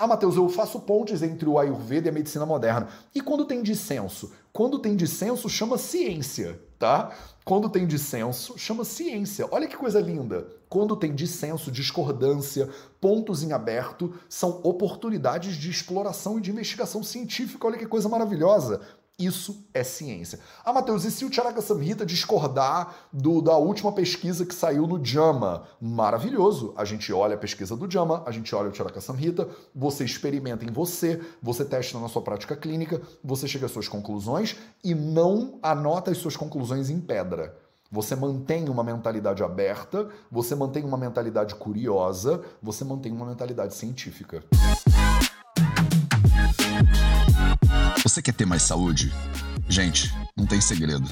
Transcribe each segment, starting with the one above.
Ah, Matheus, eu faço pontes entre o Ayurveda e a medicina moderna. E quando tem dissenso? Quando tem dissenso, chama ciência, tá? Quando tem dissenso, chama ciência. Olha que coisa linda. Quando tem dissenso, discordância, pontos em aberto, são oportunidades de exploração e de investigação científica. Olha que coisa maravilhosa. Isso é ciência. Ah, Matheus, e se o Charaka Samhita discordar do, da última pesquisa que saiu no JAMA? Maravilhoso. A gente olha a pesquisa do JAMA, a gente olha o Charaka Samhita, você experimenta em você, você testa na sua prática clínica, você chega às suas conclusões e não anota as suas conclusões em pedra. Você mantém uma mentalidade aberta, você mantém uma mentalidade curiosa, você mantém uma mentalidade científica. Você quer ter mais saúde? Gente, não tem segredo.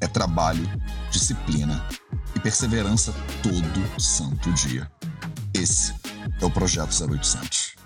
É trabalho, disciplina e perseverança todo santo dia. Esse é o Projeto 0800.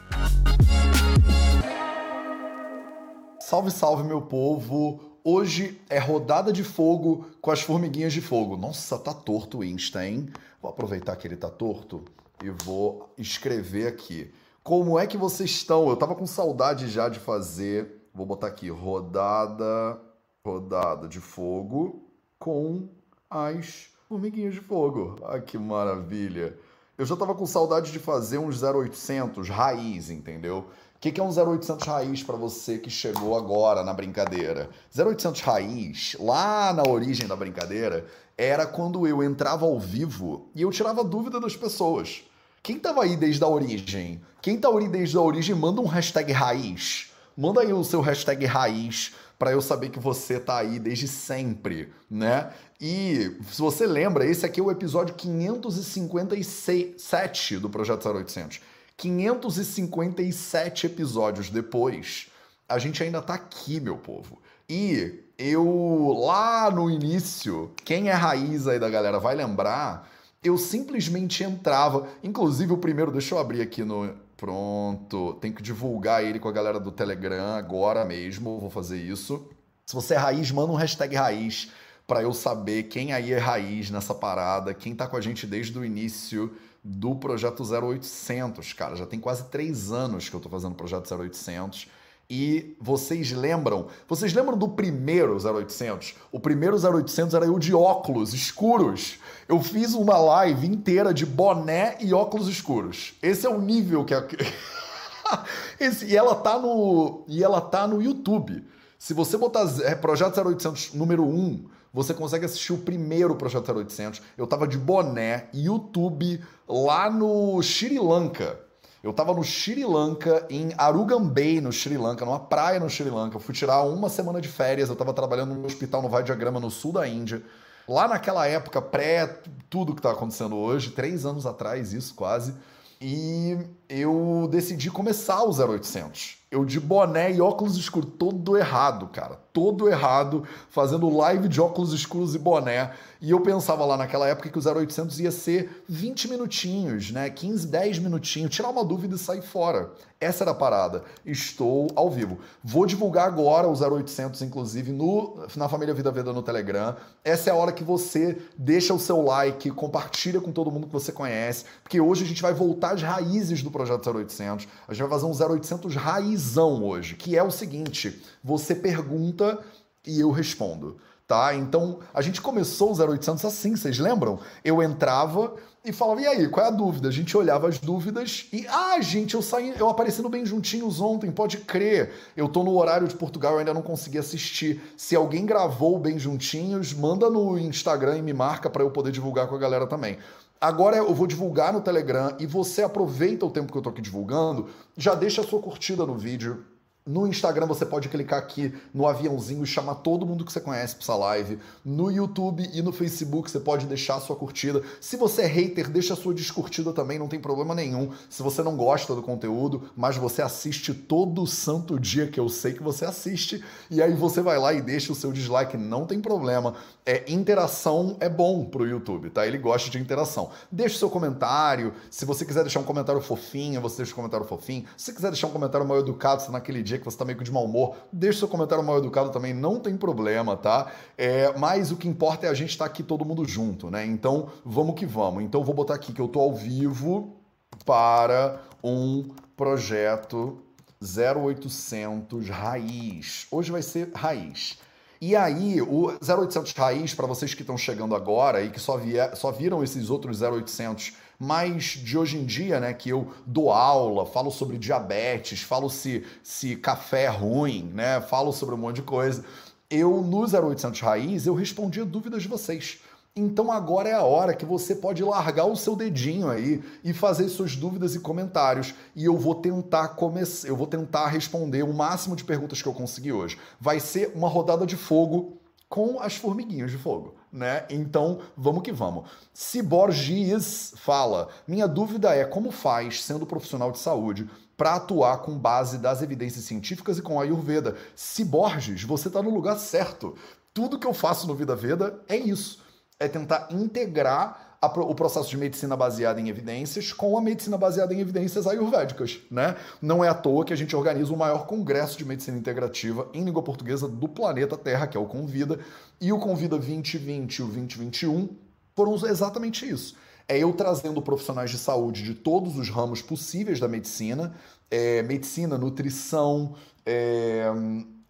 Salve, salve, meu povo! Hoje é rodada de fogo com as formiguinhas de fogo. Nossa, tá torto o Insta, hein? Vou aproveitar que ele tá torto e vou escrever aqui. Como é que vocês estão? Eu tava com saudade já de fazer Vou botar aqui rodada, rodada de fogo com as formiguinhas de fogo. Ai, que maravilha. Eu já tava com saudade de fazer uns 0800 raiz, entendeu? O que, que é um 0800 raiz para você que chegou agora na brincadeira? 0800 raiz, lá na origem da brincadeira, era quando eu entrava ao vivo e eu tirava dúvida das pessoas. Quem tava aí desde a origem? Quem tá aí desde a origem, manda um hashtag raiz. Manda aí o seu hashtag raiz para eu saber que você tá aí desde sempre, né? E se você lembra, esse aqui é o episódio 557 do Projeto 0800. 557 episódios depois, a gente ainda tá aqui, meu povo. E eu, lá no início, quem é raiz aí da galera vai lembrar, eu simplesmente entrava. Inclusive, o primeiro, deixa eu abrir aqui no, Pronto. Tem que divulgar ele com a galera do Telegram agora mesmo. Vou fazer isso. Se você é raiz, manda um hashtag raiz para eu saber quem aí é raiz nessa parada, quem tá com a gente desde o início do projeto 0800, cara. Já tem quase três anos que eu tô fazendo o projeto 0800. E vocês lembram? Vocês lembram do primeiro 0800? O primeiro 0800 era eu de óculos escuros. Eu fiz uma live inteira de boné e óculos escuros. Esse é o nível que. Esse, e ela tá no e ela tá no YouTube. Se você botar é, Projeto 0800 número 1, você consegue assistir o primeiro Projeto 0800. Eu tava de boné, YouTube, lá no Sri Lanka. Eu tava no Sri Lanka, em Arugambei, no Sri Lanka, numa praia no Sri Lanka. Eu fui tirar uma semana de férias. Eu tava trabalhando num hospital no Vajragrama, no sul da Índia. Lá naquela época, pré tudo que tá acontecendo hoje, três anos atrás, isso quase. E eu decidi começar o 0800 eu de boné e óculos escuros, todo errado, cara, todo errado, fazendo live de óculos escuros e boné. E eu pensava lá naquela época que o 0800 ia ser 20 minutinhos, né? 15, 10 minutinhos, tirar uma dúvida e sair fora. Essa era a parada. Estou ao vivo. Vou divulgar agora o 0800, inclusive, no, na Família Vida Veda no Telegram. Essa é a hora que você deixa o seu like, compartilha com todo mundo que você conhece, porque hoje a gente vai voltar às raízes do projeto 0800. A gente vai fazer um 0800 raiz visão hoje, que é o seguinte: você pergunta e eu respondo. Tá? Então, a gente começou o 0800 assim, vocês lembram? Eu entrava e falava, e aí, qual é a dúvida? A gente olhava as dúvidas e, ah, gente, eu saí, eu apareci no Bem Juntinhos ontem, pode crer. Eu tô no horário de Portugal, eu ainda não consegui assistir. Se alguém gravou Bem Juntinhos, manda no Instagram e me marca para eu poder divulgar com a galera também. Agora eu vou divulgar no Telegram e você aproveita o tempo que eu tô aqui divulgando, já deixa a sua curtida no vídeo, no Instagram você pode clicar aqui no aviãozinho e chamar todo mundo que você conhece para essa live. No YouTube e no Facebook você pode deixar a sua curtida. Se você é hater, deixa a sua descurtida também, não tem problema nenhum. Se você não gosta do conteúdo, mas você assiste todo santo dia que eu sei que você assiste, e aí você vai lá e deixa o seu dislike, não tem problema. É, interação é bom pro YouTube, tá? Ele gosta de interação. Deixa o seu comentário. Se você quiser deixar um comentário fofinho, você deixa um comentário fofinho. Se você quiser deixar um comentário mal educado, se naquele dia que você tá meio que de mau humor, deixa seu comentário mal educado também, não tem problema, tá? É, mas o que importa é a gente estar tá aqui todo mundo junto, né? Então, vamos que vamos. Então, vou botar aqui que eu tô ao vivo para um projeto 0800 Raiz. Hoje vai ser Raiz. E aí, o 0800 Raiz, para vocês que estão chegando agora e que só, vier, só viram esses outros 0800 mais de hoje em dia, né, que eu dou aula, falo sobre diabetes, falo se, se café é ruim, né, falo sobre um monte de coisa. Eu, no 0800 Raiz, eu respondia dúvidas de vocês. Então agora é a hora que você pode largar o seu dedinho aí e fazer suas dúvidas e comentários. E eu vou tentar começar, eu vou tentar responder o máximo de perguntas que eu conseguir hoje. Vai ser uma rodada de fogo com as formiguinhas de fogo, né? Então, vamos que vamos. Ciborgies fala: "Minha dúvida é como faz, sendo profissional de saúde, para atuar com base das evidências científicas e com a Ayurveda. Ciborges, você está no lugar certo. Tudo que eu faço no Vida Veda é isso é tentar integrar o processo de medicina baseada em evidências com a medicina baseada em evidências ayurvédicas, né? Não é à toa que a gente organiza o maior congresso de medicina integrativa em língua portuguesa do planeta Terra, que é o Convida, e o Convida 2020 e o 2021 foram exatamente isso. É eu trazendo profissionais de saúde de todos os ramos possíveis da medicina, é, medicina, nutrição, é,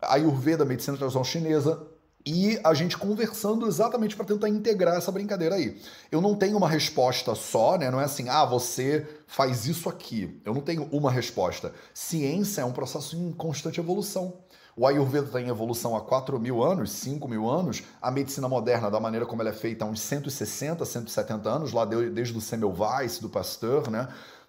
Ayurveda, medicina tradicional chinesa, e a gente conversando exatamente para tentar integrar essa brincadeira aí. Eu não tenho uma resposta só, né? Não é assim, ah, você faz isso aqui. Eu não tenho uma resposta. Ciência é um processo em constante evolução. O Ayurveda está em evolução há 4 mil anos, 5 mil anos. A medicina moderna, da maneira como ela é feita, há uns 160, 170 anos, lá desde o Semmelweis, do Pasteur, né?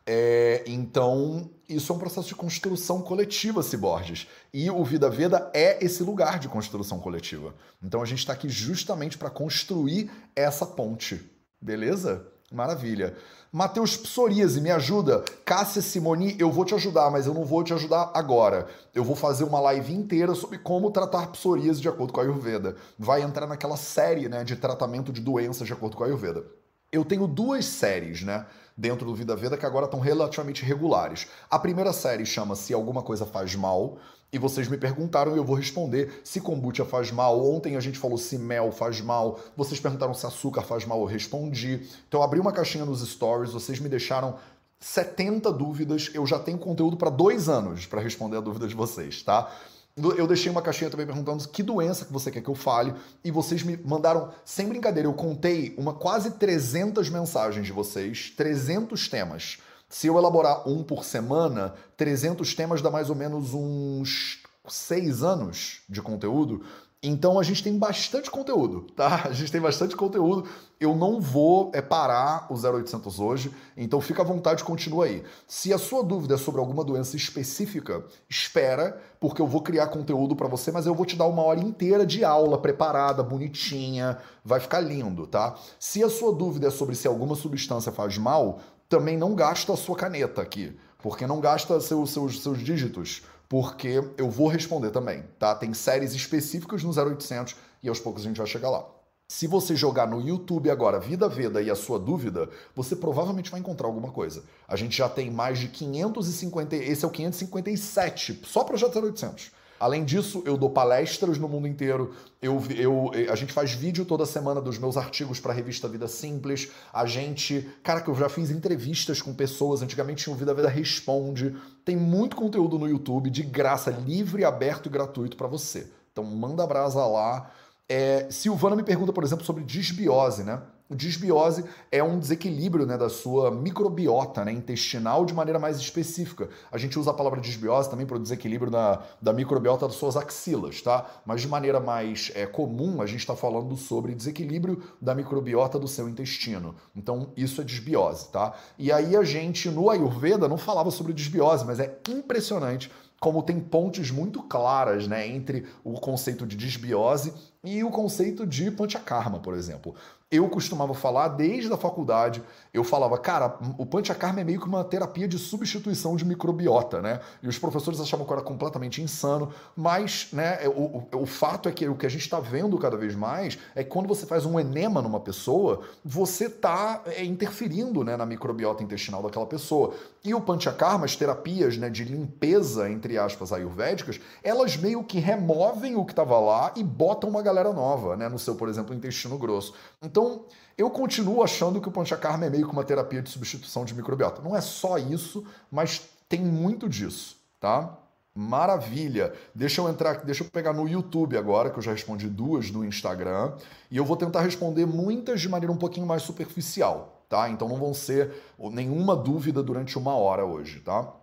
É, então, isso é um processo de construção coletiva, Ciborges. E o Vida Veda é esse lugar de construção coletiva. Então, a gente está aqui justamente para construir essa ponte. Beleza? Maravilha. Matheus Psoríase, me ajuda. Cássia Simoni, eu vou te ajudar, mas eu não vou te ajudar agora. Eu vou fazer uma live inteira sobre como tratar psoríase de acordo com a Ayurveda. Vai entrar naquela série né, de tratamento de doenças de acordo com a Ayurveda. Eu tenho duas séries, né? Dentro do Vida Veda que agora estão relativamente regulares. A primeira série chama-se Alguma Coisa Faz Mal, e vocês me perguntaram e eu vou responder se kombucha faz mal. Ontem a gente falou se mel faz mal. Vocês perguntaram se açúcar faz mal, eu respondi. Então eu abri uma caixinha nos stories, vocês me deixaram 70 dúvidas. Eu já tenho conteúdo para dois anos para responder a dúvida de vocês, tá? Eu deixei uma caixinha também perguntando que doença que você quer que eu fale e vocês me mandaram, sem brincadeira, eu contei uma quase 300 mensagens de vocês, 300 temas. Se eu elaborar um por semana, 300 temas dá mais ou menos uns seis anos de conteúdo. Então a gente tem bastante conteúdo, tá? A gente tem bastante conteúdo. Eu não vou é, parar o 0800 hoje, então fica à vontade, continua aí. Se a sua dúvida é sobre alguma doença específica, espera, porque eu vou criar conteúdo para você, mas eu vou te dar uma hora inteira de aula preparada, bonitinha, vai ficar lindo, tá? Se a sua dúvida é sobre se alguma substância faz mal, também não gasta a sua caneta aqui, porque não gasta seus, seus, seus dígitos porque eu vou responder também, tá? Tem séries específicas no 0800 e aos poucos a gente vai chegar lá. Se você jogar no YouTube agora Vida Veda e a sua dúvida, você provavelmente vai encontrar alguma coisa. A gente já tem mais de 550, esse é o 557, só projeto 0800. Além disso, eu dou palestras no mundo inteiro. Eu, eu, a gente faz vídeo toda semana dos meus artigos para a revista Vida Simples. A gente. Cara, que eu já fiz entrevistas com pessoas. Antigamente tinha o Vida Vida Responde. Tem muito conteúdo no YouTube, de graça, livre, aberto e gratuito para você. Então manda brasa lá. É, Silvana me pergunta, por exemplo, sobre disbiose, né? Disbiose é um desequilíbrio né, da sua microbiota né, intestinal de maneira mais específica. A gente usa a palavra disbiose também para o desequilíbrio da, da microbiota das suas axilas, tá? Mas de maneira mais é, comum, a gente está falando sobre desequilíbrio da microbiota do seu intestino. Então, isso é disbiose, tá? E aí a gente, no Ayurveda, não falava sobre disbiose, mas é impressionante como tem pontes muito claras né, entre o conceito de disbiose e o conceito de panchakarma, por exemplo eu costumava falar desde a faculdade, eu falava, cara, o Panchakarma é meio que uma terapia de substituição de microbiota, né? E os professores achavam que era completamente insano, mas, né, o, o, o fato é que o que a gente está vendo cada vez mais é que quando você faz um enema numa pessoa, você está é, interferindo né, na microbiota intestinal daquela pessoa. E o Panchakarma, as terapias né, de limpeza, entre aspas, ayurvédicas, elas meio que removem o que estava lá e botam uma galera nova, né, no seu, por exemplo, intestino grosso. Então, então, eu continuo achando que o Panchakarma é meio que uma terapia de substituição de microbiota. Não é só isso, mas tem muito disso, tá? Maravilha. Deixa eu entrar, deixa eu pegar no YouTube agora, que eu já respondi duas no Instagram, e eu vou tentar responder muitas de maneira um pouquinho mais superficial, tá? Então não vão ser nenhuma dúvida durante uma hora hoje, tá?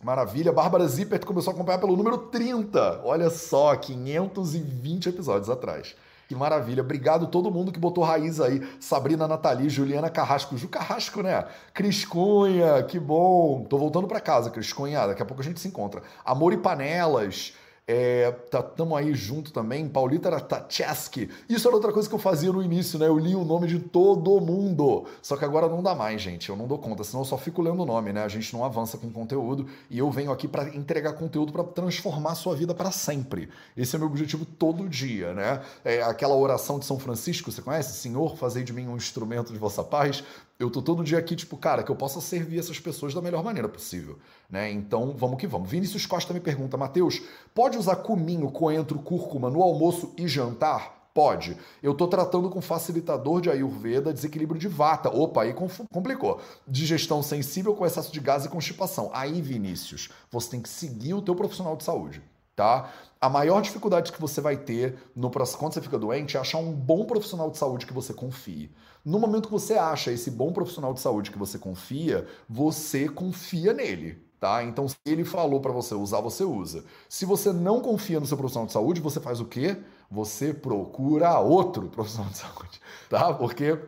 Maravilha. Bárbara Zippert começou a acompanhar pelo número 30. Olha só, 520 episódios atrás. Que maravilha. Obrigado todo mundo que botou raiz aí. Sabrina Nathalie, Juliana Carrasco. Ju Carrasco, né? Cris Cunha, que bom. Tô voltando para casa, Cris Cunha. Daqui a pouco a gente se encontra. Amor e Panelas. É, aí junto também, Paulita Ratacheski. Isso era outra coisa que eu fazia no início, né? Eu li o nome de todo mundo. Só que agora não dá mais, gente. Eu não dou conta, senão eu só fico lendo o nome, né? A gente não avança com conteúdo e eu venho aqui para entregar conteúdo para transformar a sua vida para sempre. Esse é meu objetivo todo dia, né? É aquela oração de São Francisco, você conhece? Senhor, fazei de mim um instrumento de vossa paz. Eu tô todo dia aqui, tipo, cara, que eu possa servir essas pessoas da melhor maneira possível, né? Então, vamos que vamos. Vinícius Costa me pergunta, Mateus, pode usar cominho, coentro, cúrcuma no almoço e jantar? Pode. Eu estou tratando com facilitador de Ayurveda, desequilíbrio de vata. Opa, aí complicou. Digestão sensível com excesso de gás e constipação. Aí, Vinícius, você tem que seguir o teu profissional de saúde, tá? A maior dificuldade que você vai ter no quando você fica doente é achar um bom profissional de saúde que você confie. No momento que você acha esse bom profissional de saúde que você confia, você confia nele. Tá? Então, se ele falou para você usar, você usa. Se você não confia no seu profissional de saúde, você faz o quê? Você procura outro profissional de saúde, tá? Porque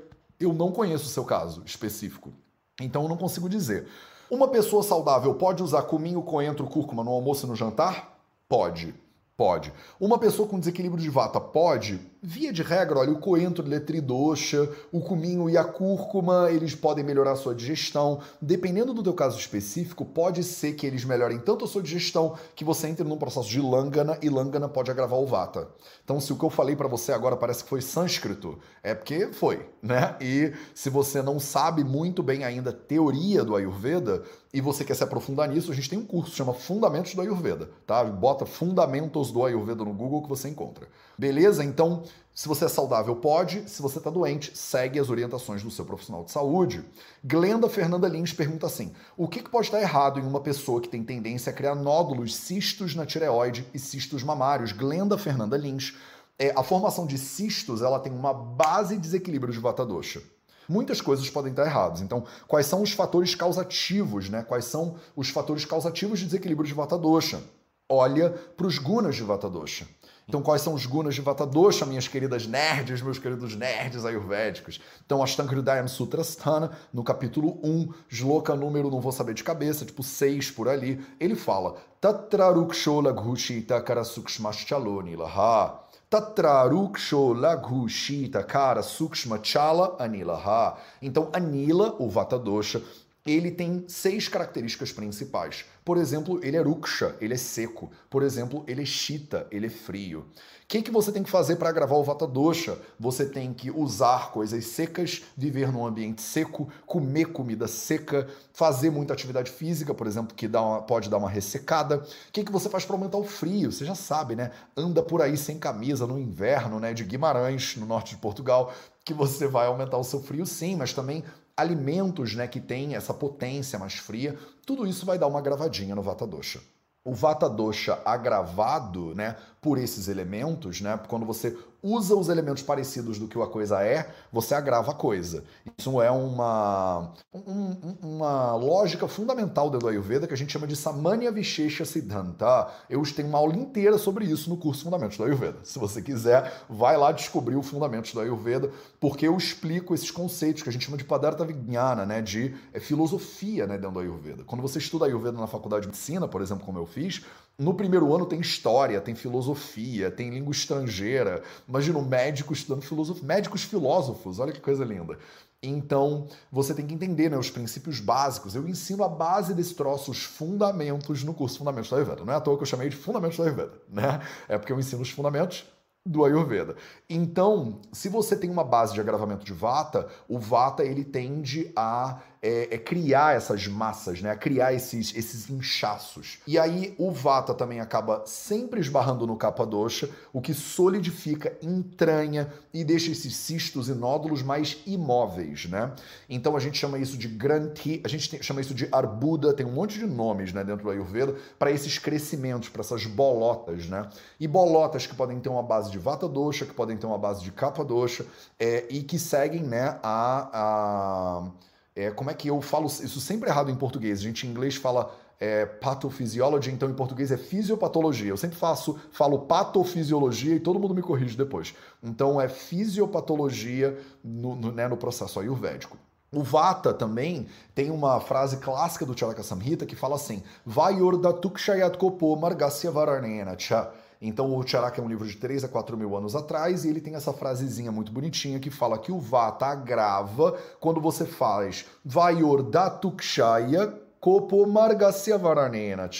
eu não conheço o seu caso específico. Então, eu não consigo dizer. Uma pessoa saudável pode usar cominho, coentro, cúrcuma no almoço e no jantar? Pode. Pode. Uma pessoa com desequilíbrio de vata pode? Via de regra, olha, o coentro ele tridosha, o cominho e a cúrcuma, eles podem melhorar a sua digestão. Dependendo do teu caso específico, pode ser que eles melhorem tanto a sua digestão que você entre num processo de lângana e lângana pode agravar o vata. Então, se o que eu falei para você agora parece que foi sânscrito, é porque foi, né? E se você não sabe muito bem ainda a teoria do Ayurveda, e você quer se aprofundar nisso, a gente tem um curso que chama Fundamentos do Ayurveda, tá? Bota Fundamentos do Ayurveda no Google que você encontra. Beleza? Então, se você é saudável, pode. Se você está doente, segue as orientações do seu profissional de saúde. Glenda Fernanda Lins pergunta assim: o que, que pode estar errado em uma pessoa que tem tendência a criar nódulos, cistos na tireoide e cistos mamários? Glenda Fernanda Lins. É, a formação de cistos ela tem uma base de desequilíbrio de vata dosha muitas coisas podem estar erradas. Então, quais são os fatores causativos, né? Quais são os fatores causativos de desequilíbrio de Vata Dosha? Olha para os gunas de Vata Dosha. Então, quais são os gunas de Vata Dosha, minhas queridas nerds, meus queridos nerds ayurvédicos? Então, Ashtanga Hridayam Sutrasthana, no capítulo 1, shloka número, não vou saber de cabeça, tipo 6 por ali, ele fala Tatrarukshola Ghushita Karasukshmaschaloni Laha. Tatraruksho laghu shita kara sukshma chala anilaha. Então, anila, o vata dosha, ele tem seis características principais. Por exemplo, ele é ruksha, ele é seco. Por exemplo, ele é shita, ele é frio. O que, que você tem que fazer para gravar o Vata Dosha? Você tem que usar coisas secas, viver num ambiente seco, comer comida seca, fazer muita atividade física, por exemplo, que dá uma, pode dar uma ressecada. O que, que você faz para aumentar o frio? Você já sabe, né? Anda por aí sem camisa no inverno, né? De Guimarães, no norte de Portugal, que você vai aumentar o seu frio sim, mas também alimentos né, que têm essa potência mais fria, tudo isso vai dar uma gravadinha no Vata Dosha. O Vata Dosha agravado né, por esses elementos, né, quando você usa os elementos parecidos do que a coisa é, você agrava a coisa. Isso é uma, um, uma lógica fundamental dentro do Ayurveda que a gente chama de Samanya Vishesha Siddhanta. Eu tenho uma aula inteira sobre isso no curso Fundamentos do Ayurveda. Se você quiser, vai lá descobrir o Fundamentos do Ayurveda, porque eu explico esses conceitos que a gente chama de Padartha Vijnana, né, de é, filosofia né, dentro do Ayurveda. Quando você estuda Ayurveda na faculdade de medicina, por exemplo, como eu fiz, no primeiro ano tem história, tem filosofia, tem língua estrangeira. Imagina um médico estudando filosofia. Médicos filósofos, olha que coisa linda. Então, você tem que entender né, os princípios básicos. Eu ensino a base desse troço, os fundamentos, no curso Fundamentos da Ayurveda. Não é à toa que eu chamei de Fundamentos da Ayurveda, né? É porque eu ensino os fundamentos do Ayurveda. Então, se você tem uma base de agravamento de Vata, o Vata ele tende a é, é, criar essas massas, né? criar esses, esses inchaços. E aí o vata também acaba sempre esbarrando no capa dosha, o que solidifica, entranha e deixa esses cistos e nódulos mais imóveis, né? Então a gente chama isso de granthi, a gente tem, chama isso de arbuda, tem um monte de nomes, né, dentro do Ayurveda para esses crescimentos, para essas bolotas, né? E bolotas que podem ter uma base de vata dosha, que podem ter uma base de capa dosha, é, e que seguem, né, a, a é, como é que eu falo isso sempre errado em português? A gente em inglês fala é, pathophysiology, então em português é fisiopatologia. Eu sempre faço, falo patofisiologia e todo mundo me corrige depois. Então é fisiopatologia no, no, né, no processo ayurvédico. O Vata também tem uma frase clássica do Charaka Samhita que fala assim: Vayorda tukshayat kopo margasya varanena cha. Então, o Charaka é um livro de 3 a 4 mil anos atrás e ele tem essa frasezinha muito bonitinha que fala que o Vata agrava quando você faz Vayor Datukshaya Kopo Margasya Varanena.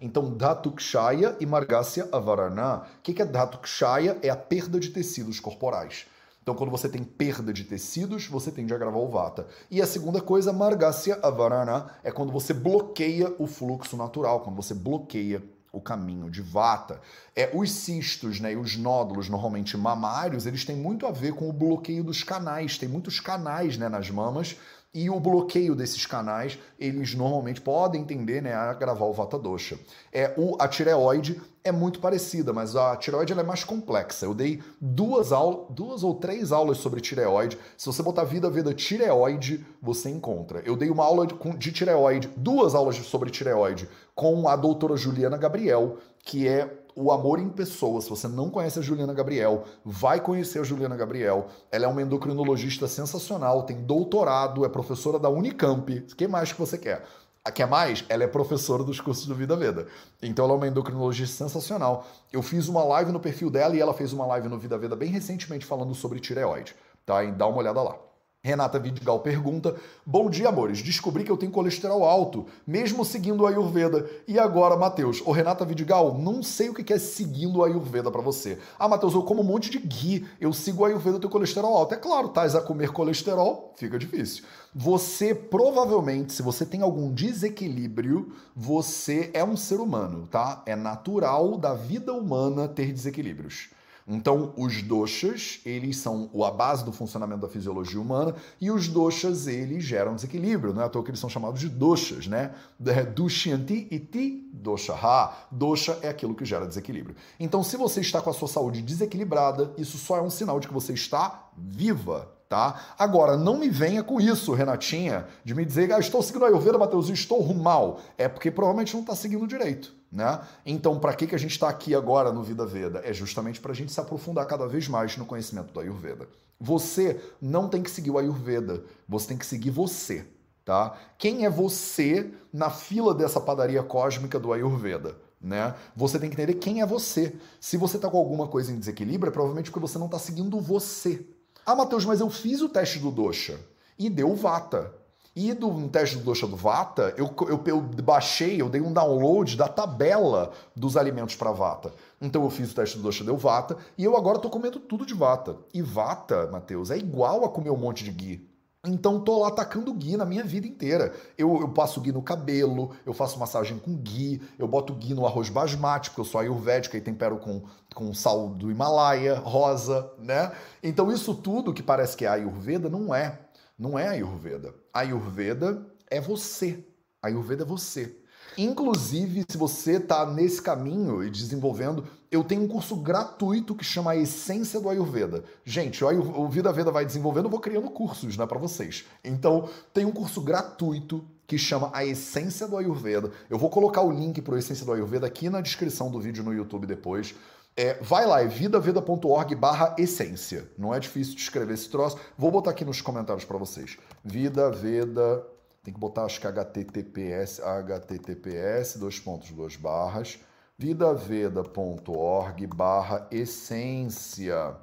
Então, Datukshaya e Margasya Avarana. O que é Datukshaya? É a perda de tecidos corporais. Então, quando você tem perda de tecidos, você tende a agravar o vata. E a segunda coisa, margasya avarana, é quando você bloqueia o fluxo natural, quando você bloqueia o caminho de vata. É, os cistos né, e os nódulos, normalmente mamários, eles têm muito a ver com o bloqueio dos canais. Tem muitos canais né, nas mamas e o bloqueio desses canais, eles normalmente podem tender né, a agravar o Vata Dosha. É, o, a tireoide é muito parecida, mas a tireoide é mais complexa. Eu dei duas, aulas, duas ou três aulas sobre tireoide. Se você botar Vida Veda Tireoide, você encontra. Eu dei uma aula de, de tireoide, duas aulas sobre tireoide, com a doutora Juliana Gabriel, que é o Amor em Pessoa. Se você não conhece a Juliana Gabriel, vai conhecer a Juliana Gabriel. Ela é uma endocrinologista sensacional, tem doutorado, é professora da Unicamp. O que mais que você quer? A que é mais? Ela é professora dos cursos do Vida Veda. Então ela é uma endocrinologista sensacional. Eu fiz uma live no perfil dela e ela fez uma live no Vida Veda bem recentemente falando sobre tireoide. Tá? E dá uma olhada lá. Renata Vidigal pergunta: Bom dia, amores. Descobri que eu tenho colesterol alto, mesmo seguindo a Ayurveda. E agora, Matheus? Ô, Renata Vidigal, não sei o que é seguindo a Ayurveda para você. Ah, Matheus, eu como um monte de ghee, eu sigo a Ayurveda, eu tenho colesterol alto. É claro, tais a comer colesterol, fica difícil. Você provavelmente, se você tem algum desequilíbrio, você é um ser humano, tá? É natural da vida humana ter desequilíbrios. Então, os doshas, eles são a base do funcionamento da fisiologia humana e os doshas, eles geram desequilíbrio, não é à toa que eles são chamados de doshas, né? Dushyanti iti doshaha. Dosha é aquilo que gera desequilíbrio. Então, se você está com a sua saúde desequilibrada, isso só é um sinal de que você está viva, tá? Agora, não me venha com isso, Renatinha, de me dizer, ah, estou seguindo a Ayurveda, Matheus, estou mal. É porque provavelmente não está seguindo direito. Né? Então, para que, que a gente está aqui agora no Vida Veda? É justamente para a gente se aprofundar cada vez mais no conhecimento do Ayurveda. Você não tem que seguir o Ayurveda, você tem que seguir você. Tá? Quem é você na fila dessa padaria cósmica do Ayurveda? Né? Você tem que entender quem é você. Se você está com alguma coisa em desequilíbrio, é provavelmente porque você não está seguindo você. Ah, Matheus, mas eu fiz o teste do dosha e deu vata. E do teste do Dosha do Vata, eu, eu, eu, baixei, eu dei um download da tabela dos alimentos para Vata. Então eu fiz o teste do Dosha do Vata e eu agora tô comendo tudo de Vata. E Vata, Matheus, é igual a comer um monte de ghee. Então tô lá atacando ghee na minha vida inteira. Eu, eu passo ghee no cabelo, eu faço massagem com ghee, eu boto ghee no arroz basmati, porque eu sou ayurvédica e tempero com, com sal do Himalaia, rosa, né? Então isso tudo que parece que é ayurveda não é. Não é Ayurveda. Ayurveda é você. Ayurveda é você. Inclusive, se você está nesse caminho e desenvolvendo, eu tenho um curso gratuito que chama a Essência do Ayurveda. Gente, o Vida Veda vai desenvolvendo, eu vou criando cursos né, para vocês. Então, tem um curso gratuito que chama A Essência do Ayurveda. Eu vou colocar o link para a Essência do Ayurveda aqui na descrição do vídeo no YouTube depois. É, vai lá, é vidaveda.org barra essência. Não é difícil de escrever esse troço. Vou botar aqui nos comentários para vocês. Vida Veda, tem que botar acho que https, https, dois pontos, duas barras, vidaveda.org barra essência.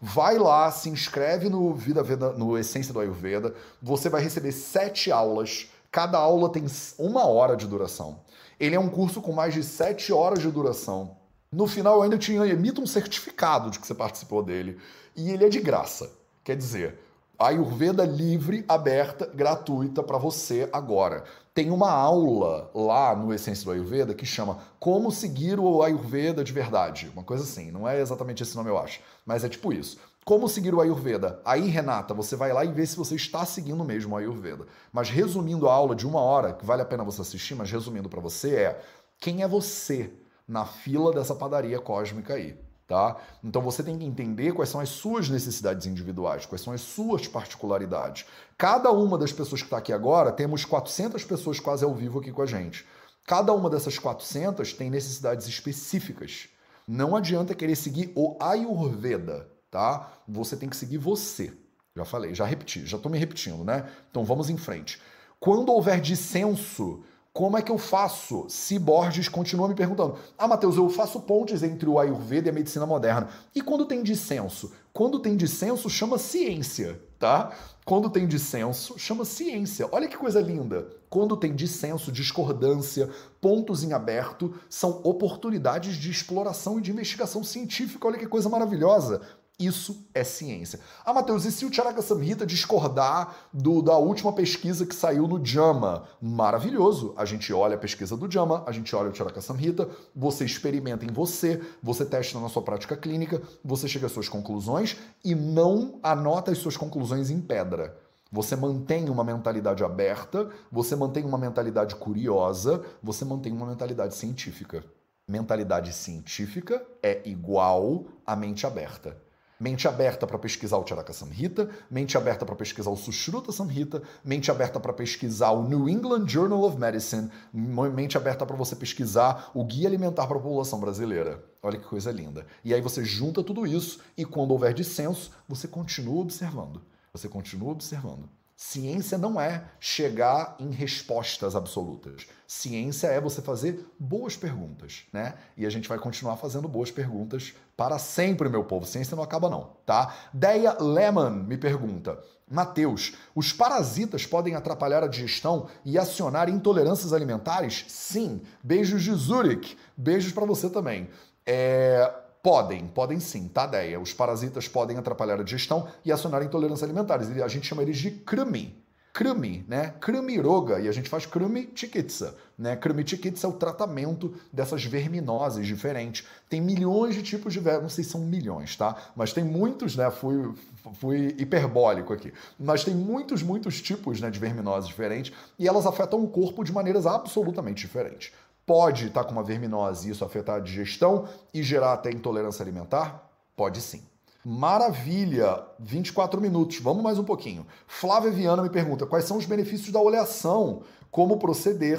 Vai lá, se inscreve no Vida Veda, no Essência do Ayurveda. Você vai receber sete aulas. Cada aula tem uma hora de duração. Ele é um curso com mais de sete horas de duração. No final, ainda te emito um certificado de que você participou dele. E ele é de graça. Quer dizer, Ayurveda livre, aberta, gratuita para você agora. Tem uma aula lá no Essência do Ayurveda que chama Como Seguir o Ayurveda de Verdade. Uma coisa assim, não é exatamente esse nome, eu acho, mas é tipo isso. Como seguir o Ayurveda? Aí, Renata, você vai lá e vê se você está seguindo mesmo o Ayurveda. Mas resumindo a aula de uma hora, que vale a pena você assistir, mas resumindo para você é quem é você na fila dessa padaria cósmica aí tá? Então você tem que entender quais são as suas necessidades individuais, quais são as suas particularidades. Cada uma das pessoas que está aqui agora, temos 400 pessoas quase ao vivo aqui com a gente. Cada uma dessas 400 tem necessidades específicas. Não adianta querer seguir o Ayurveda, tá? Você tem que seguir você. Já falei, já repeti, já estou me repetindo, né? Então vamos em frente. Quando houver dissenso como é que eu faço? Se Borges continua me perguntando: Ah, Matheus, eu faço pontes entre o Ayurveda e a medicina moderna. E quando tem dissenso? Quando tem dissenso, chama ciência, tá? Quando tem dissenso, chama ciência. Olha que coisa linda. Quando tem dissenso, discordância, pontos em aberto, são oportunidades de exploração e de investigação científica. Olha que coisa maravilhosa. Isso é ciência. Ah, Matheus, e se o Charaka Samhita discordar do, da última pesquisa que saiu no JAMA? Maravilhoso. A gente olha a pesquisa do JAMA, a gente olha o Charaka Samhita, você experimenta em você, você testa na sua prática clínica, você chega às suas conclusões e não anota as suas conclusões em pedra. Você mantém uma mentalidade aberta, você mantém uma mentalidade curiosa, você mantém uma mentalidade científica. Mentalidade científica é igual à mente aberta. Mente aberta para pesquisar o Charaka Samhita, mente aberta para pesquisar o Sushruta Samhita, mente aberta para pesquisar o New England Journal of Medicine, mente aberta para você pesquisar o Guia Alimentar para a População Brasileira. Olha que coisa linda. E aí você junta tudo isso e quando houver dissenso, você continua observando. Você continua observando. Ciência não é chegar em respostas absolutas. Ciência é você fazer boas perguntas, né? E a gente vai continuar fazendo boas perguntas para sempre, meu povo. Ciência não acaba não, tá? Deia Lehman me pergunta: Mateus, os parasitas podem atrapalhar a digestão e acionar intolerâncias alimentares? Sim. Beijos de Zurich. Beijos para você também. É, Podem, podem sim, tá, ideia. Os parasitas podem atrapalhar a digestão e acionar intolerâncias alimentares. A gente chama eles de krumi. Krumi, né? Krumi-roga, e a gente faz krumi chikitsa, né? Krumi chikitsa é o tratamento dessas verminoses diferentes. Tem milhões de tipos de vermes, não sei se são milhões, tá? Mas tem muitos, né? Fui, fui hiperbólico aqui. Mas tem muitos, muitos tipos né, de verminoses diferentes e elas afetam o corpo de maneiras absolutamente diferentes. Pode estar com uma verminose e isso afetar a digestão e gerar até intolerância alimentar? Pode sim. Maravilha! 24 minutos, vamos mais um pouquinho. Flávia Viana me pergunta quais são os benefícios da oleação, como proceder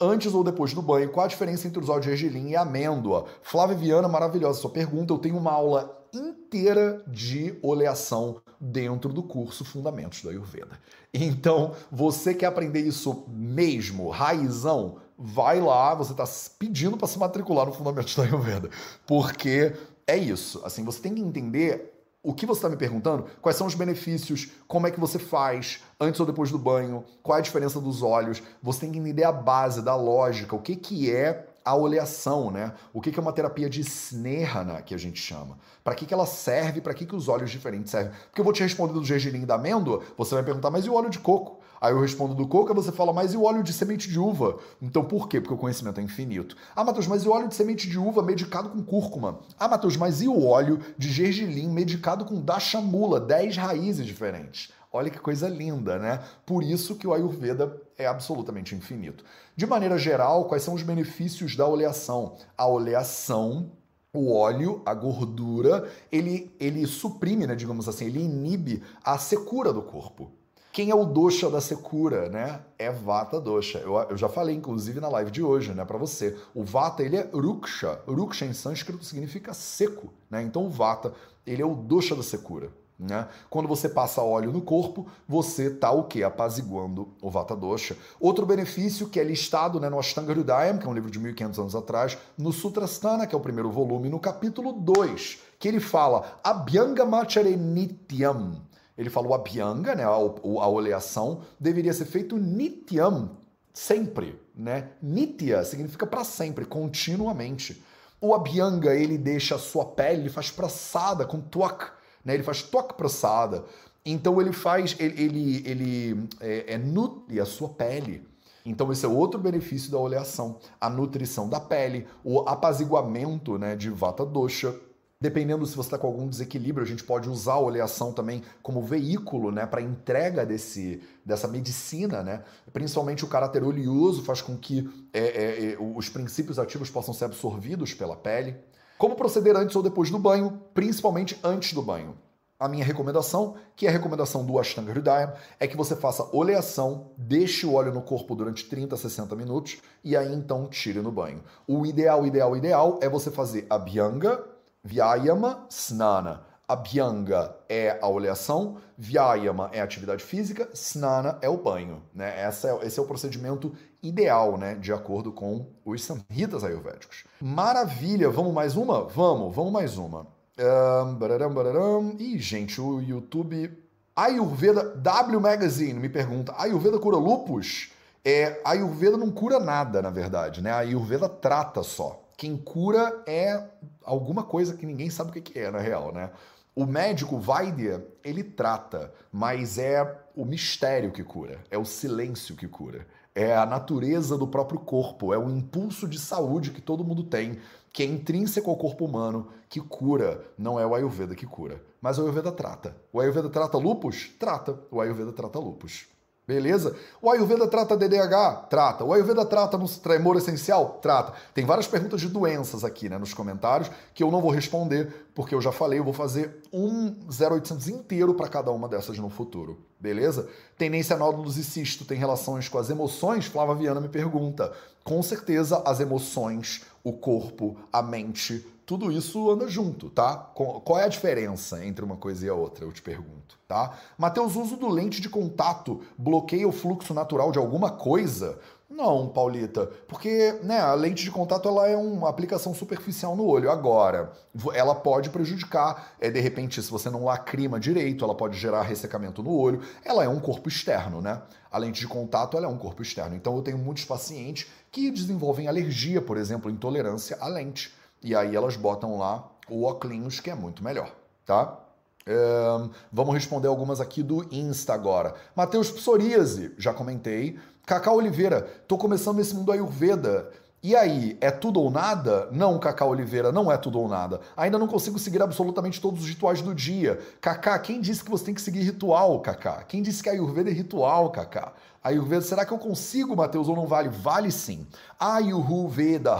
antes ou depois do banho, qual a diferença entre os óleo de gergelim e amêndoa. Flávia Viana, maravilhosa sua pergunta. Eu tenho uma aula inteira de oleação dentro do curso Fundamentos da Ayurveda. Então, você quer aprender isso mesmo, raizão? Vai lá, você está pedindo para se matricular no Fundamentos da Ayurveda. Porque é isso. Assim, você tem que entender o que você está me perguntando, quais são os benefícios, como é que você faz antes ou depois do banho, qual é a diferença dos olhos. Você tem que entender a base da lógica, o que, que é a oleação, né? O que, que é uma terapia de Snehana, que a gente chama. Para que, que ela serve, para que, que os óleos diferentes servem. Porque eu vou te responder do gergelim e da amêndoa, você vai perguntar, mas e o óleo de coco? Aí eu respondo do coco, você fala, mas e o óleo de semente de uva? Então por quê? Porque o conhecimento é infinito. Ah, Matheus, mas e o óleo de semente de uva medicado com cúrcuma? Ah, Matheus, mas e o óleo de gergelim medicado com dashamula, 10 raízes diferentes? Olha que coisa linda, né? Por isso que o Ayurveda é absolutamente infinito. De maneira geral, quais são os benefícios da oleação? A oleação o óleo, a gordura, ele, ele suprime, né, digamos assim, ele inibe a secura do corpo. Quem é o dosha da secura, né? É Vata dosha. Eu, eu já falei, inclusive, na live de hoje, né, para você. O Vata, ele é Ruksha. Ruksha em sânscrito significa seco, né? Então o Vata, ele é o dosha da secura. Né? Quando você passa óleo no corpo, você está o que? Apaziguando o Vata Dosha. Outro benefício que é listado né, no Ashtanga Hridayam, que é um livro de 1500 anos atrás, no Sutrasthana, que é o primeiro volume, no capítulo 2, que ele fala Abhyanga Machare. Ele falou a Abhyanga, né, a, a oleação, deveria ser feito nityam, sempre, né? Nitya significa para sempre, continuamente. O Abhyanga, ele deixa a sua pele, ele faz praçada com tuak, né? Ele faz tuak praçada. Então ele faz, ele, ele, ele é, é, nutre a sua pele. Então esse é outro benefício da oleação, a nutrição da pele, o apaziguamento né, de vata dosha. Dependendo se você está com algum desequilíbrio, a gente pode usar a oleação também como veículo né, para entrega desse, dessa medicina. Né? Principalmente o caráter oleoso faz com que é, é, é, os princípios ativos possam ser absorvidos pela pele. Como proceder antes ou depois do banho, principalmente antes do banho. A minha recomendação, que é a recomendação do Ashtanga Hridaya, é que você faça oleação, deixe o óleo no corpo durante 30 a 60 minutos e aí então tire no banho. O ideal, ideal, ideal é você fazer Abhyanga, Vyayama, Snana. Abhyanga é a oleação, Vyayama é a atividade física, Snana é o banho. Né? Essa é, esse é o procedimento ideal, né? de acordo com os Samhitas ayurvédicos. Maravilha! Vamos mais uma? Vamos, vamos mais uma. Um, bararam, bararam. Ih, gente, o YouTube. Ayurveda W Magazine me pergunta: Ayurveda cura lupus? É, Ayurveda não cura nada, na verdade, né? Ayurveda trata só. Quem cura é alguma coisa que ninguém sabe o que é, na real, né? O médico Vaidya, ele trata, mas é o mistério que cura, é o silêncio que cura, é a natureza do próprio corpo, é o impulso de saúde que todo mundo tem que é intrínseco ao corpo humano, que cura, não é o Ayurveda que cura. Mas o Ayurveda trata. O Ayurveda trata lupus? Trata. O Ayurveda trata lupus. Beleza? O Ayurveda trata DDH? Trata. O Ayurveda trata no tremor essencial? Trata. Tem várias perguntas de doenças aqui né, nos comentários que eu não vou responder, porque eu já falei, eu vou fazer um 0800 inteiro para cada uma dessas no futuro. Beleza? Tendência nódulos e cisto tem relações com as emoções? Flávia Viana me pergunta. Com certeza, as emoções, o corpo, a mente, tudo isso anda junto, tá? Qual é a diferença entre uma coisa e a outra, eu te pergunto, tá? Mateus, uso do lente de contato bloqueia o fluxo natural de alguma coisa? Não, Paulita, porque né, a lente de contato ela é uma aplicação superficial no olho. Agora, ela pode prejudicar, é, de repente, se você não lacrima direito, ela pode gerar ressecamento no olho. Ela é um corpo externo, né? A lente de contato ela é um corpo externo. Então eu tenho muitos pacientes que desenvolvem alergia, por exemplo, intolerância à lente. E aí elas botam lá o óculos, que é muito melhor, tá? Um, vamos responder algumas aqui do Insta agora. Matheus Psoríase, já comentei. Cacau Oliveira, tô começando nesse mundo Ayurveda. E aí, é tudo ou nada? Não, Cacá Oliveira, não é tudo ou nada. Ainda não consigo seguir absolutamente todos os rituais do dia. Cacá, quem disse que você tem que seguir ritual, Cacá? Quem disse que a Ayurveda é ritual, Cacá? Ayurveda, será que eu consigo, Mateus, ou não vale? Vale sim. Ayurveda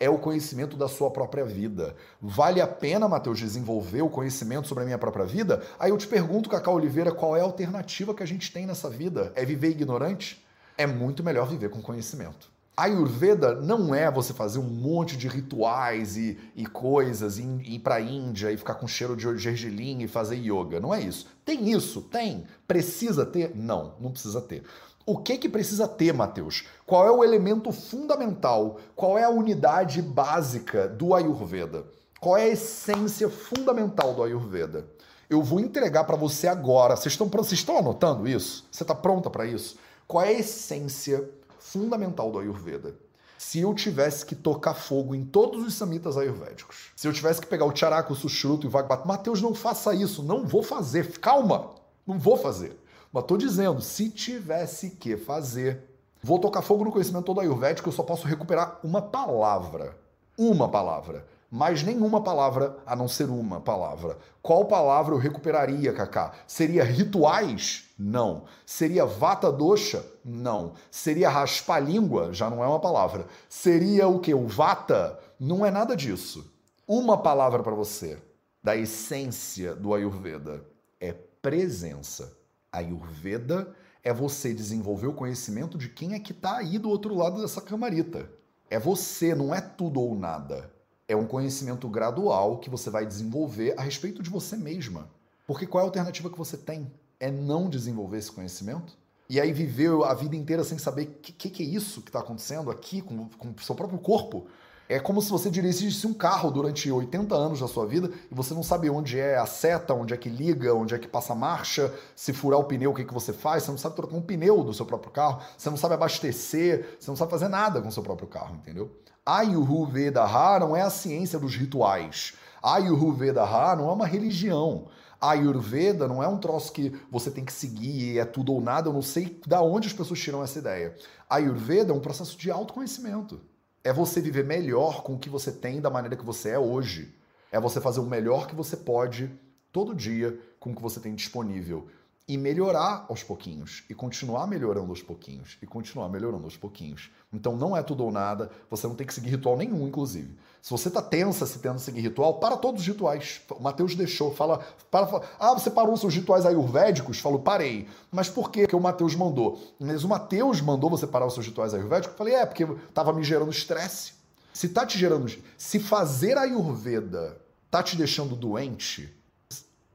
é o conhecimento da sua própria vida. Vale a pena, Mateus, desenvolver o conhecimento sobre a minha própria vida? Aí eu te pergunto, Cacá Oliveira, qual é a alternativa que a gente tem nessa vida? É viver ignorante? É muito melhor viver com conhecimento. Ayurveda não é você fazer um monte de rituais e, e coisas, e ir para a Índia e ficar com cheiro de gergelim e fazer yoga. Não é isso. Tem isso? Tem. Precisa ter? Não, não precisa ter. O que que precisa ter, Mateus? Qual é o elemento fundamental? Qual é a unidade básica do Ayurveda? Qual é a essência fundamental do Ayurveda? Eu vou entregar para você agora. Vocês estão, anotando isso? Você está pronta para isso? Qual é a essência fundamental do Ayurveda. Se eu tivesse que tocar fogo em todos os samitas ayurvédicos, se eu tivesse que pegar o charaka, o sushruto e o vagbat, Mateus, não faça isso, não vou fazer, calma, não vou fazer. Mas tô dizendo, se tivesse que fazer, vou tocar fogo no conhecimento todo ayurvédico, eu só posso recuperar uma palavra. Uma palavra mais nenhuma palavra a não ser uma palavra. Qual palavra eu recuperaria, Kaká? Seria rituais? Não. Seria vata dosha? Não. Seria raspar língua? Já não é uma palavra. Seria o que? O vata? Não é nada disso. Uma palavra para você da essência do Ayurveda é presença. Ayurveda é você desenvolver o conhecimento de quem é que está aí do outro lado dessa camarita. É você, não é tudo ou nada é um conhecimento gradual que você vai desenvolver a respeito de você mesma. Porque qual é a alternativa que você tem? É não desenvolver esse conhecimento? E aí viver a vida inteira sem saber o que, que, é isso que está acontecendo aqui com, o seu próprio corpo. É como se você dirigisse um carro durante 80 anos da sua vida e você não sabe onde é a seta, onde é que liga, onde é que passa a marcha, se furar o pneu, o que, que você faz, você não sabe trocar um pneu do seu próprio carro, você não sabe abastecer, você não sabe fazer nada com o seu próprio carro, entendeu? Ayurveda não é a ciência dos rituais. Ayurveda não é uma religião. A Ayurveda não é um troço que você tem que seguir é tudo ou nada. Eu não sei da onde as pessoas tiram essa ideia. A Ayurveda é um processo de autoconhecimento. É você viver melhor com o que você tem da maneira que você é hoje. É você fazer o melhor que você pode todo dia com o que você tem disponível e melhorar aos pouquinhos, e continuar melhorando aos pouquinhos, e continuar melhorando aos pouquinhos. Então não é tudo ou nada, você não tem que seguir ritual nenhum, inclusive. Se você tá tensa se tendo seguir ritual, para todos os rituais. O Mateus deixou, fala, para, fala, ah, você parou os seus rituais ayurvédicos? Falou, parei. Mas por quê? Porque o Mateus mandou. Mas o Mateus mandou você parar os seus rituais ayurvédicos? Falei, é, porque tava me gerando estresse. Se tá te gerando, se fazer ayurveda tá te deixando doente,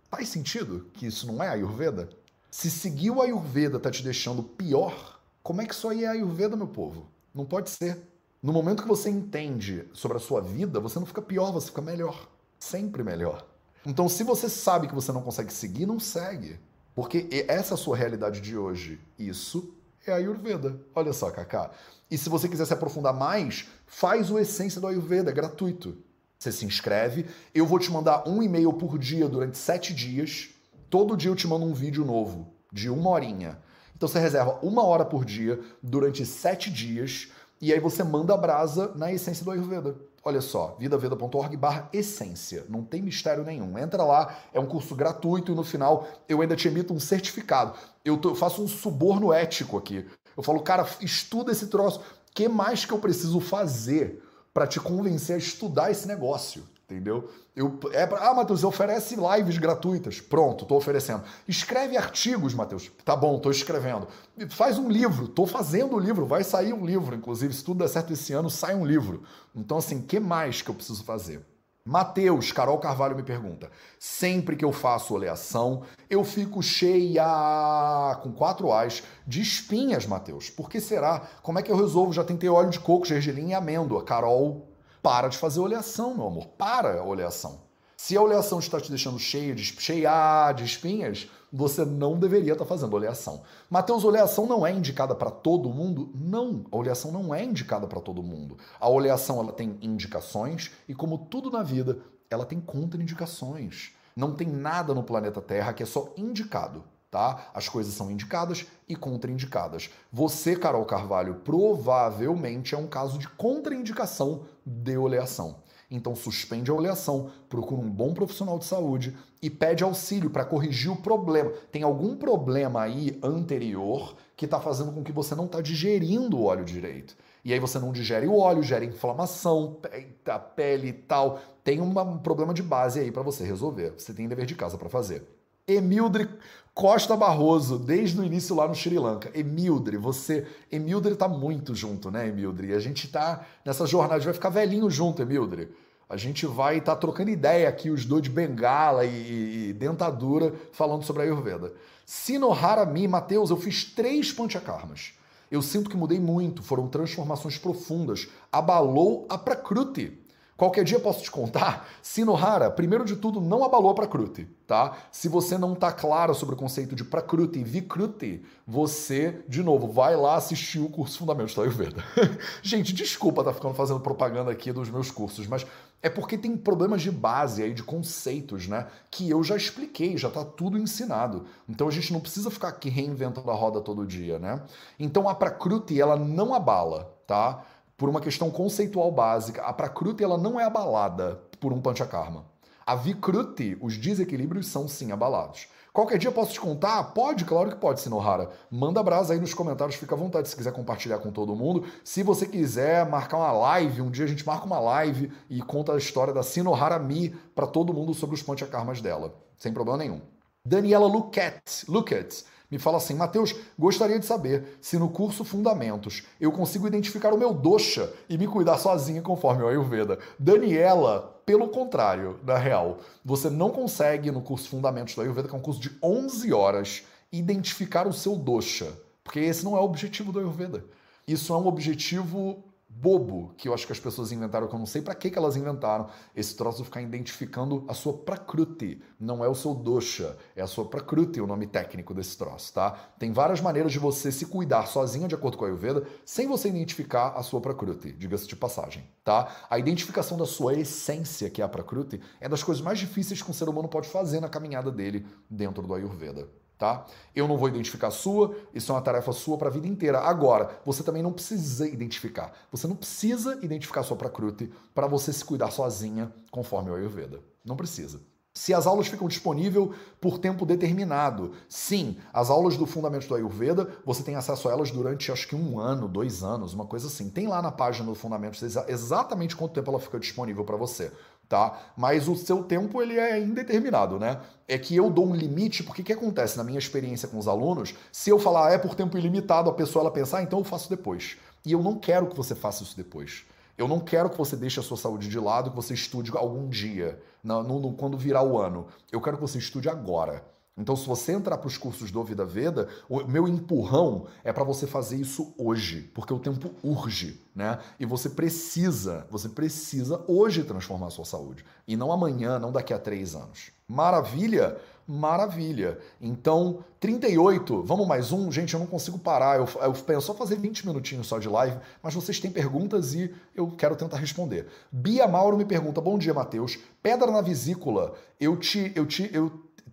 faz sentido que isso não é ayurveda? Se seguir o Ayurveda tá te deixando pior, como é que isso aí é Ayurveda, meu povo? Não pode ser. No momento que você entende sobre a sua vida, você não fica pior, você fica melhor. Sempre melhor. Então, se você sabe que você não consegue seguir, não segue. Porque essa é a sua realidade de hoje. Isso é Ayurveda. Olha só, Kaká. E se você quiser se aprofundar mais, faz o Essência do Ayurveda, é gratuito. Você se inscreve, eu vou te mandar um e-mail por dia durante sete dias Todo dia eu te mando um vídeo novo, de uma horinha. Então você reserva uma hora por dia, durante sete dias, e aí você manda a brasa na essência do Ayurveda. Olha só, vidaveda.org barra essência. Não tem mistério nenhum. Entra lá, é um curso gratuito e no final eu ainda te emito um certificado. Eu, eu faço um suborno ético aqui. Eu falo, cara, estuda esse troço. O que mais que eu preciso fazer para te convencer a estudar esse negócio? Entendeu? Eu, é pra, ah, Matheus, oferece lives gratuitas. Pronto, estou oferecendo. Escreve artigos, Matheus. Tá bom, estou escrevendo. Faz um livro. Estou fazendo o livro. Vai sair um livro. Inclusive, se tudo der certo esse ano, sai um livro. Então, assim, que mais que eu preciso fazer? Mateus, Carol Carvalho me pergunta: sempre que eu faço oleação, eu fico cheia com quatro A's de espinhas, Mateus. Por que será? Como é que eu resolvo? Já tentei óleo de coco, gergelim e amêndoa. Carol para de fazer oleação, meu amor. Para a oleação. Se a oleação está te deixando cheio de, cheia de espinhas, você não deveria estar fazendo oleação. Mateus, oleação não é indicada para todo mundo? Não, a oleação não é indicada para todo mundo. A oleação ela tem indicações e como tudo na vida, ela tem contraindicações. Não tem nada no planeta Terra que é só indicado tá? As coisas são indicadas e contraindicadas. Você, Carol Carvalho, provavelmente é um caso de contraindicação de oleação. Então suspende a oleação, procura um bom profissional de saúde e pede auxílio para corrigir o problema. Tem algum problema aí anterior que está fazendo com que você não está digerindo o óleo direito. E aí você não digere o óleo, gera inflamação, a pele e tal. Tem um problema de base aí para você resolver. Você tem dever de casa para fazer. Emildre Costa Barroso, desde o início lá no Sri Lanka. Emildre, você. Emildre tá muito junto, né, Emildre? A gente tá nessa jornada, a gente vai ficar velhinho junto, Emildre. A gente vai estar tá trocando ideia aqui, os dois de bengala e, e, dentadura, falando sobre a Ayurveda. Sinohara Mi, Matheus, eu fiz três panchakarmas. Eu sinto que mudei muito, foram transformações profundas. Abalou a Prakruti. Qualquer dia posso te contar. Sinohara, primeiro de tudo, não abalou a Prakruti, tá? Se você não tá claro sobre o conceito de Prakruti e Vikruti, você, de novo, vai lá assistir o curso Fundamentos da Ayurveda. Gente, desculpa tá ficando fazendo propaganda aqui dos meus cursos, mas é porque tem problemas de base aí, de conceitos, né? Que eu já expliquei, já tá tudo ensinado. Então a gente não precisa ficar aqui reinventando a roda todo dia, né? Então a Prakruti, ela não abala, tá? Por uma questão conceitual básica. A Prakruti ela não é abalada por um Panchakarma. A Vikruti, os desequilíbrios são sim abalados. Qualquer dia posso te contar? Pode, claro que pode, Sinohara. Manda brasa aí nos comentários, fica à vontade se quiser compartilhar com todo mundo. Se você quiser marcar uma live, um dia a gente marca uma live e conta a história da Sinohara Mi para todo mundo sobre os panchakarmas dela, sem problema nenhum. Daniela Luquet, Luquet me fala assim: Mateus, gostaria de saber se no curso Fundamentos eu consigo identificar o meu dosha e me cuidar sozinha conforme o Ayurveda. Daniela, pelo contrário, na real, você não consegue no curso Fundamentos do Ayurveda, que é um curso de 11 horas, identificar o seu dosha, porque esse não é o objetivo do Ayurveda. Isso é um objetivo bobo que eu acho que as pessoas inventaram, que eu não sei para que, que elas inventaram, esse troço ficar identificando a sua prakruti. Não é o seu dosha, é a sua prakruti o nome técnico desse troço, tá? Tem várias maneiras de você se cuidar sozinho, de acordo com a Ayurveda, sem você identificar a sua prakruti, diga-se de passagem, tá? A identificação da sua essência, que é a prakruti, é das coisas mais difíceis que um ser humano pode fazer na caminhada dele dentro do Ayurveda tá? Eu não vou identificar a sua, isso é uma tarefa sua para a vida inteira. Agora, você também não precisa identificar. Você não precisa identificar a sua Prakriti para você se cuidar sozinha, conforme o Ayurveda. Não precisa. Se as aulas ficam disponíveis por tempo determinado. Sim, as aulas do Fundamentos do Ayurveda, você tem acesso a elas durante acho que um ano, dois anos, uma coisa assim. Tem lá na página do Fundamentos exatamente quanto tempo ela fica disponível para você tá? Mas o seu tempo ele é indeterminado, né? É que eu dou um limite, porque o que acontece na minha experiência com os alunos, se eu falar ah, é por tempo ilimitado, a pessoa ela pensar, ah, então eu faço depois. E eu não quero que você faça isso depois. Eu não quero que você deixe a sua saúde de lado, que você estude algum dia, no, no, quando virar o ano. Eu quero que você estude agora. Então, se você entrar para os cursos do Vida Veda, o meu empurrão é para você fazer isso hoje, porque o tempo urge, né? E você precisa, você precisa hoje transformar a sua saúde e não amanhã, não daqui a três anos. Maravilha? Maravilha. Então, 38, vamos mais um? Gente, eu não consigo parar. Eu, eu penso só fazer 20 minutinhos só de live, mas vocês têm perguntas e eu quero tentar responder. Bia Mauro me pergunta: Bom dia, Matheus. Pedra na vesícula, eu te. Eu te eu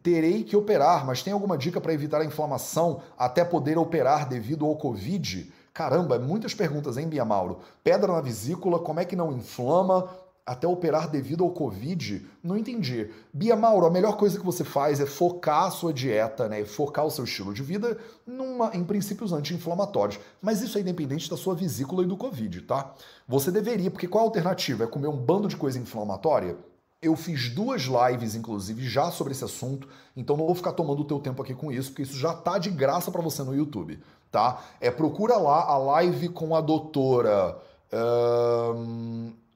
terei que operar, mas tem alguma dica para evitar a inflamação até poder operar devido ao Covid? Caramba, muitas perguntas, hein, Bia Mauro? Pedra na vesícula, como é que não inflama? Até operar devido ao Covid? Não entendi. Bia Mauro, a melhor coisa que você faz é focar a sua dieta, né? Focar o seu estilo de vida numa, em princípios anti-inflamatórios. Mas isso é independente da sua vesícula e do Covid, tá? Você deveria, porque qual a alternativa? É comer um bando de coisa inflamatória? Eu fiz duas lives, inclusive, já sobre esse assunto, então não vou ficar tomando o teu tempo aqui com isso, porque isso já tá de graça para você no YouTube, tá? É, procura lá a live com a doutora...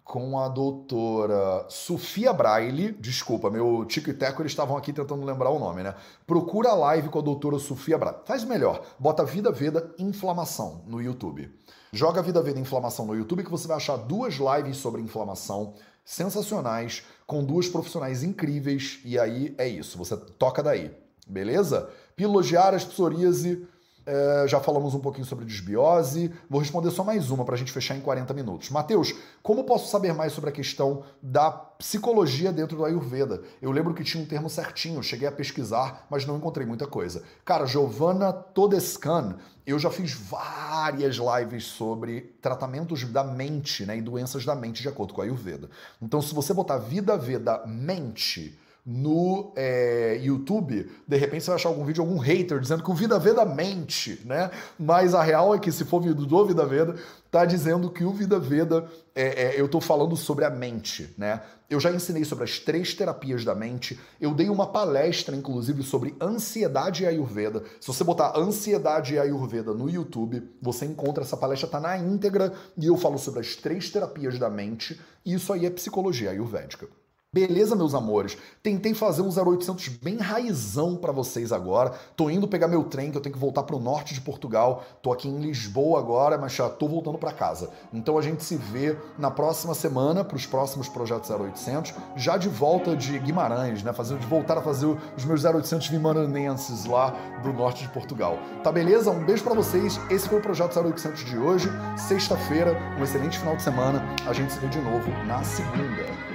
Com a doutora Sofia Braille, desculpa, meu tico e teco, eles estavam aqui tentando lembrar o nome, né? Procura a live com a doutora Sofia Braille. Faz melhor, bota Vida Veda Inflamação no YouTube. Joga Vida Veda Inflamação no YouTube que você vai achar duas lives sobre inflamação sensacionais, com duas profissionais incríveis, e aí é isso, você toca daí, beleza? Pílulas diárias, psoríase, é, já falamos um pouquinho sobre desbiose. Vou responder só mais uma para a gente fechar em 40 minutos. Mateus, como posso saber mais sobre a questão da psicologia dentro do Ayurveda? Eu lembro que tinha um termo certinho, cheguei a pesquisar, mas não encontrei muita coisa. Cara, Giovanna Todescan, eu já fiz várias lives sobre tratamentos da mente né, e doenças da mente de acordo com a Ayurveda. Então, se você botar Vida Veda Mente no é, YouTube, de repente você vai achar algum vídeo, algum hater dizendo que o Vida Veda mente, né? Mas a real é que se for vídeo do Vida Veda, tá dizendo que o Vida Veda, é, é, eu tô falando sobre a mente, né? Eu já ensinei sobre as três terapias da mente, eu dei uma palestra, inclusive, sobre ansiedade e Ayurveda. Se você botar ansiedade e Ayurveda no YouTube, você encontra essa palestra, tá na íntegra, e eu falo sobre as três terapias da mente, e isso aí é psicologia ayurvédica. Beleza, meus amores? Tentei fazer um 0800 bem raizão para vocês agora. Tô indo pegar meu trem, que eu tenho que voltar para o norte de Portugal. Tô aqui em Lisboa agora, mas já tô voltando para casa. Então a gente se vê na próxima semana para os próximos projetos 0800, já de volta de Guimarães, né? Fazer, de voltar a fazer os meus 0800 guimaranenses lá do norte de Portugal. Tá beleza? Um beijo para vocês. Esse foi o projeto 0800 de hoje, sexta-feira. Um excelente final de semana. A gente se vê de novo na segunda.